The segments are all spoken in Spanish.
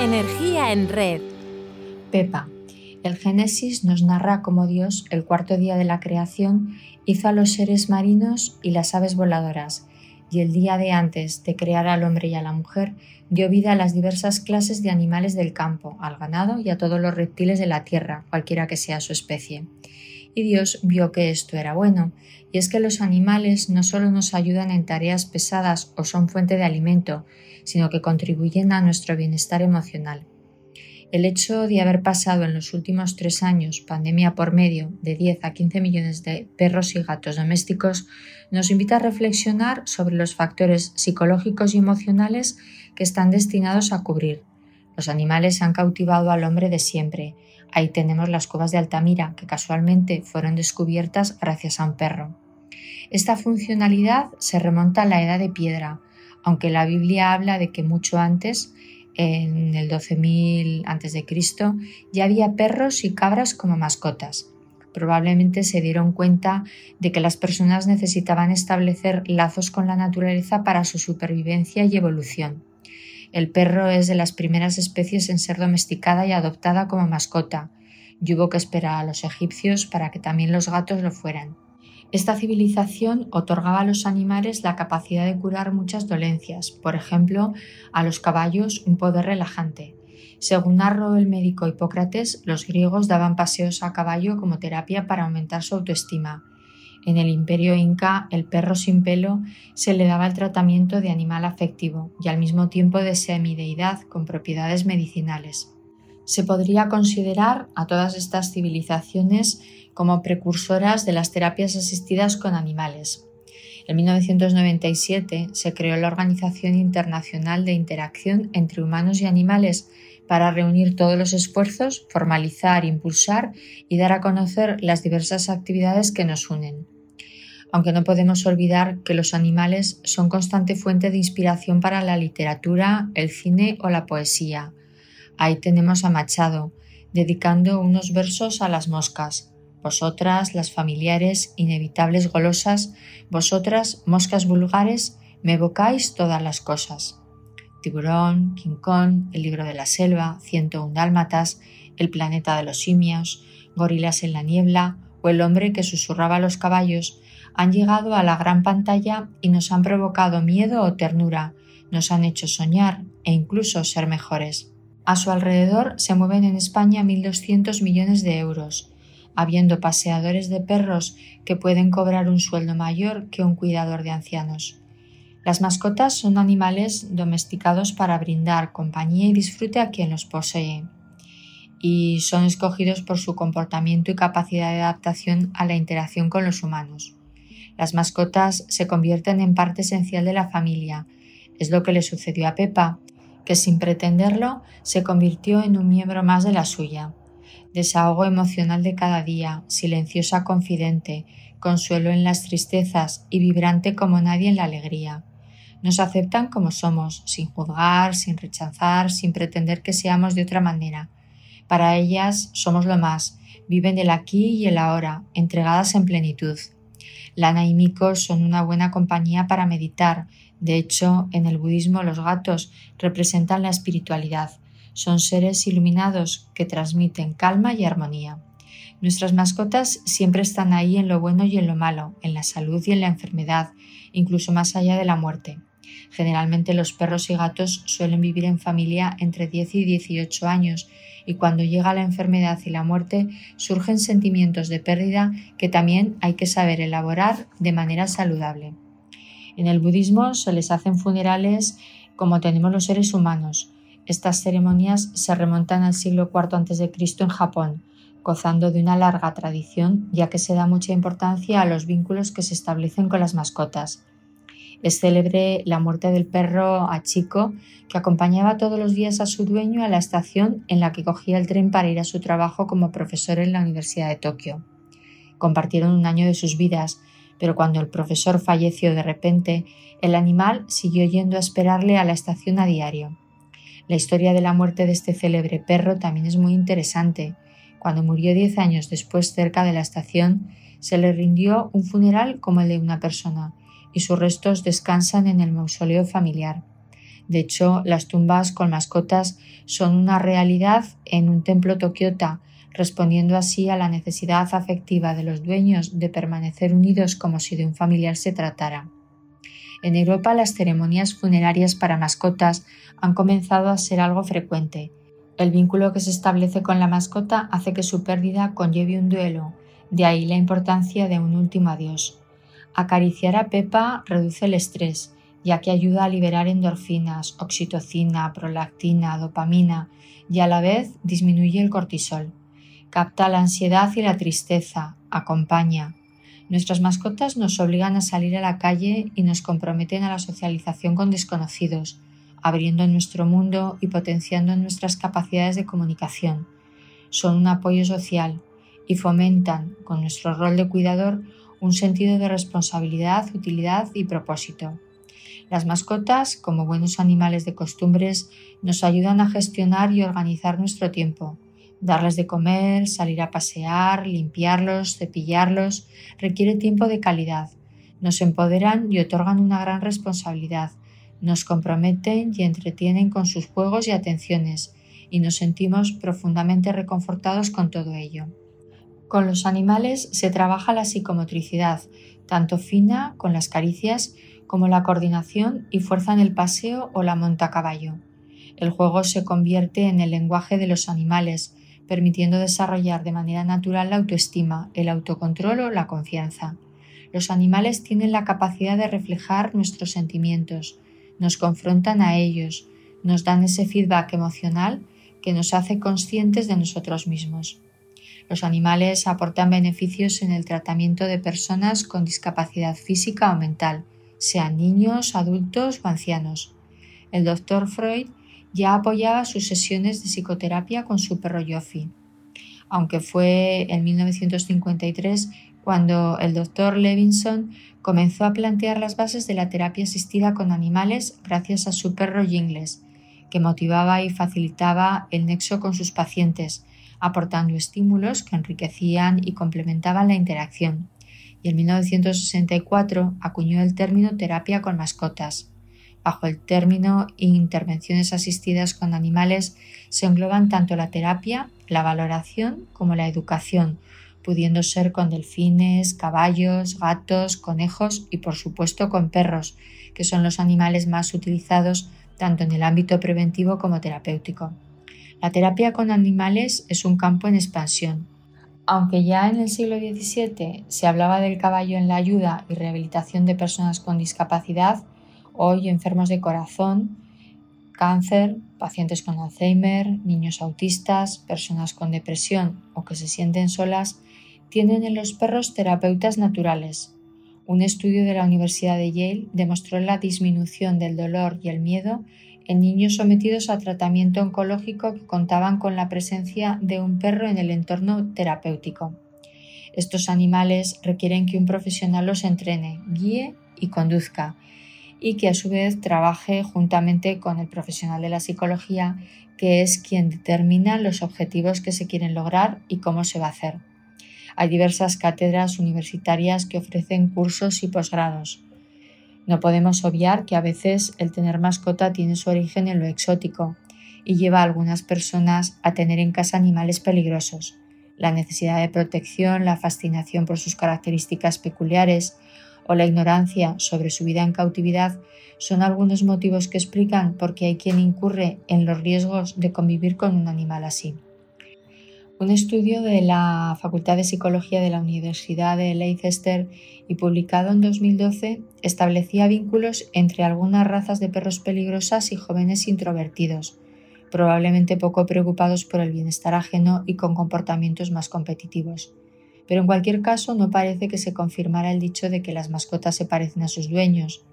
Energía en red. Pepa. El Génesis nos narra cómo Dios, el cuarto día de la creación, hizo a los seres marinos y las aves voladoras, y el día de antes de crear al hombre y a la mujer, dio vida a las diversas clases de animales del campo, al ganado y a todos los reptiles de la tierra, cualquiera que sea su especie. Y Dios vio que esto era bueno, y es que los animales no solo nos ayudan en tareas pesadas o son fuente de alimento, sino que contribuyen a nuestro bienestar emocional. El hecho de haber pasado en los últimos tres años, pandemia por medio, de 10 a 15 millones de perros y gatos domésticos, nos invita a reflexionar sobre los factores psicológicos y emocionales que están destinados a cubrir. Los animales han cautivado al hombre de siempre. Ahí tenemos las cuevas de Altamira, que casualmente fueron descubiertas gracias a un perro. Esta funcionalidad se remonta a la edad de piedra, aunque la Biblia habla de que mucho antes, en el 12.000 a.C., ya había perros y cabras como mascotas. Probablemente se dieron cuenta de que las personas necesitaban establecer lazos con la naturaleza para su supervivencia y evolución. El perro es de las primeras especies en ser domesticada y adoptada como mascota, y hubo que esperar a los egipcios para que también los gatos lo fueran. Esta civilización otorgaba a los animales la capacidad de curar muchas dolencias, por ejemplo, a los caballos un poder relajante. Según narró el médico Hipócrates, los griegos daban paseos a caballo como terapia para aumentar su autoestima. En el imperio inca, el perro sin pelo se le daba el tratamiento de animal afectivo y al mismo tiempo de semideidad con propiedades medicinales. Se podría considerar a todas estas civilizaciones como precursoras de las terapias asistidas con animales. En 1997 se creó la Organización Internacional de Interacción entre Humanos y Animales para reunir todos los esfuerzos, formalizar, impulsar y dar a conocer las diversas actividades que nos unen. Aunque no podemos olvidar que los animales son constante fuente de inspiración para la literatura, el cine o la poesía. Ahí tenemos a Machado, dedicando unos versos a las moscas, vosotras, las familiares, inevitables golosas, vosotras, moscas vulgares, me evocáis todas las cosas. Tiburón, King Kong, El libro de la selva, 101 dálmatas, El planeta de los simios, Gorilas en la niebla o El hombre que susurraba a los caballos han llegado a la gran pantalla y nos han provocado miedo o ternura, nos han hecho soñar e incluso ser mejores. A su alrededor se mueven en España 1.200 millones de euros, habiendo paseadores de perros que pueden cobrar un sueldo mayor que un cuidador de ancianos. Las mascotas son animales domesticados para brindar compañía y disfrute a quien los posee, y son escogidos por su comportamiento y capacidad de adaptación a la interacción con los humanos. Las mascotas se convierten en parte esencial de la familia. Es lo que le sucedió a Pepa, que sin pretenderlo se convirtió en un miembro más de la suya desahogo emocional de cada día, silenciosa confidente, consuelo en las tristezas y vibrante como nadie en la alegría. Nos aceptan como somos, sin juzgar, sin rechazar, sin pretender que seamos de otra manera. Para ellas somos lo más, viven del aquí y el ahora, entregadas en plenitud. Lana y Miko son una buena compañía para meditar. De hecho, en el budismo los gatos representan la espiritualidad, son seres iluminados que transmiten calma y armonía. Nuestras mascotas siempre están ahí en lo bueno y en lo malo, en la salud y en la enfermedad, incluso más allá de la muerte. Generalmente los perros y gatos suelen vivir en familia entre 10 y 18 años y cuando llega la enfermedad y la muerte surgen sentimientos de pérdida que también hay que saber elaborar de manera saludable. En el budismo se les hacen funerales como tenemos los seres humanos, estas ceremonias se remontan al siglo IV a.C. en Japón, gozando de una larga tradición ya que se da mucha importancia a los vínculos que se establecen con las mascotas. Es célebre la muerte del perro Achiko, que acompañaba todos los días a su dueño a la estación en la que cogía el tren para ir a su trabajo como profesor en la Universidad de Tokio. Compartieron un año de sus vidas, pero cuando el profesor falleció de repente, el animal siguió yendo a esperarle a la estación a diario. La historia de la muerte de este célebre perro también es muy interesante. Cuando murió diez años después cerca de la estación, se le rindió un funeral como el de una persona, y sus restos descansan en el mausoleo familiar. De hecho, las tumbas con mascotas son una realidad en un templo tokiota, respondiendo así a la necesidad afectiva de los dueños de permanecer unidos como si de un familiar se tratara. En Europa las ceremonias funerarias para mascotas han comenzado a ser algo frecuente. El vínculo que se establece con la mascota hace que su pérdida conlleve un duelo, de ahí la importancia de un último adiós. Acariciar a Pepa reduce el estrés, ya que ayuda a liberar endorfinas, oxitocina, prolactina, dopamina y a la vez disminuye el cortisol. Capta la ansiedad y la tristeza, acompaña. Nuestras mascotas nos obligan a salir a la calle y nos comprometen a la socialización con desconocidos, abriendo nuestro mundo y potenciando nuestras capacidades de comunicación. Son un apoyo social y fomentan, con nuestro rol de cuidador, un sentido de responsabilidad, utilidad y propósito. Las mascotas, como buenos animales de costumbres, nos ayudan a gestionar y organizar nuestro tiempo. Darles de comer, salir a pasear, limpiarlos, cepillarlos, requiere tiempo de calidad. Nos empoderan y otorgan una gran responsabilidad. Nos comprometen y entretienen con sus juegos y atenciones, y nos sentimos profundamente reconfortados con todo ello. Con los animales se trabaja la psicomotricidad, tanto fina con las caricias como la coordinación y fuerza en el paseo o la monta a caballo. El juego se convierte en el lenguaje de los animales, permitiendo desarrollar de manera natural la autoestima, el autocontrol o la confianza. Los animales tienen la capacidad de reflejar nuestros sentimientos, nos confrontan a ellos, nos dan ese feedback emocional que nos hace conscientes de nosotros mismos. Los animales aportan beneficios en el tratamiento de personas con discapacidad física o mental, sean niños, adultos o ancianos. El doctor Freud ya apoyaba sus sesiones de psicoterapia con su perro Yofi, aunque fue en 1953 cuando el doctor Levinson comenzó a plantear las bases de la terapia asistida con animales gracias a su perro Jingles, que motivaba y facilitaba el nexo con sus pacientes, aportando estímulos que enriquecían y complementaban la interacción y en 1964 acuñó el término terapia con mascotas. Bajo el término intervenciones asistidas con animales se engloban tanto la terapia, la valoración como la educación, pudiendo ser con delfines, caballos, gatos, conejos y por supuesto con perros, que son los animales más utilizados tanto en el ámbito preventivo como terapéutico. La terapia con animales es un campo en expansión, aunque ya en el siglo XVII se hablaba del caballo en la ayuda y rehabilitación de personas con discapacidad, hoy enfermos de corazón, cáncer, pacientes con Alzheimer, niños autistas, personas con depresión o que se sienten solas, tienen en los perros terapeutas naturales. Un estudio de la Universidad de Yale demostró la disminución del dolor y el miedo en niños sometidos a tratamiento oncológico que contaban con la presencia de un perro en el entorno terapéutico. Estos animales requieren que un profesional los entrene, guíe y conduzca, y que a su vez trabaje juntamente con el profesional de la psicología, que es quien determina los objetivos que se quieren lograr y cómo se va a hacer. Hay diversas cátedras universitarias que ofrecen cursos y posgrados. No podemos obviar que a veces el tener mascota tiene su origen en lo exótico y lleva a algunas personas a tener en casa animales peligrosos. La necesidad de protección, la fascinación por sus características peculiares o la ignorancia sobre su vida en cautividad son algunos motivos que explican por qué hay quien incurre en los riesgos de convivir con un animal así. Un estudio de la Facultad de Psicología de la Universidad de Leicester y publicado en 2012 establecía vínculos entre algunas razas de perros peligrosas y jóvenes introvertidos, probablemente poco preocupados por el bienestar ajeno y con comportamientos más competitivos. Pero en cualquier caso no parece que se confirmara el dicho de que las mascotas se parecen a sus dueños,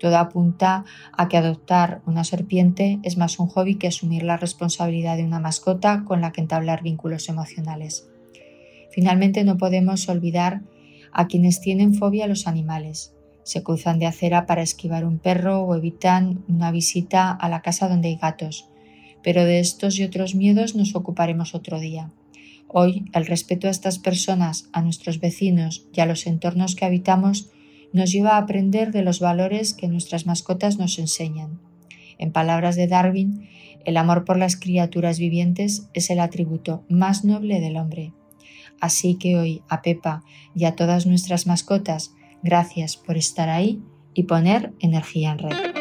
todo apunta a que adoptar una serpiente es más un hobby que asumir la responsabilidad de una mascota con la que entablar vínculos emocionales. Finalmente no podemos olvidar a quienes tienen fobia a los animales. Se cruzan de acera para esquivar un perro o evitan una visita a la casa donde hay gatos. Pero de estos y otros miedos nos ocuparemos otro día. Hoy el respeto a estas personas, a nuestros vecinos y a los entornos que habitamos nos lleva a aprender de los valores que nuestras mascotas nos enseñan. En palabras de Darwin, el amor por las criaturas vivientes es el atributo más noble del hombre. Así que hoy a Pepa y a todas nuestras mascotas, gracias por estar ahí y poner energía en red.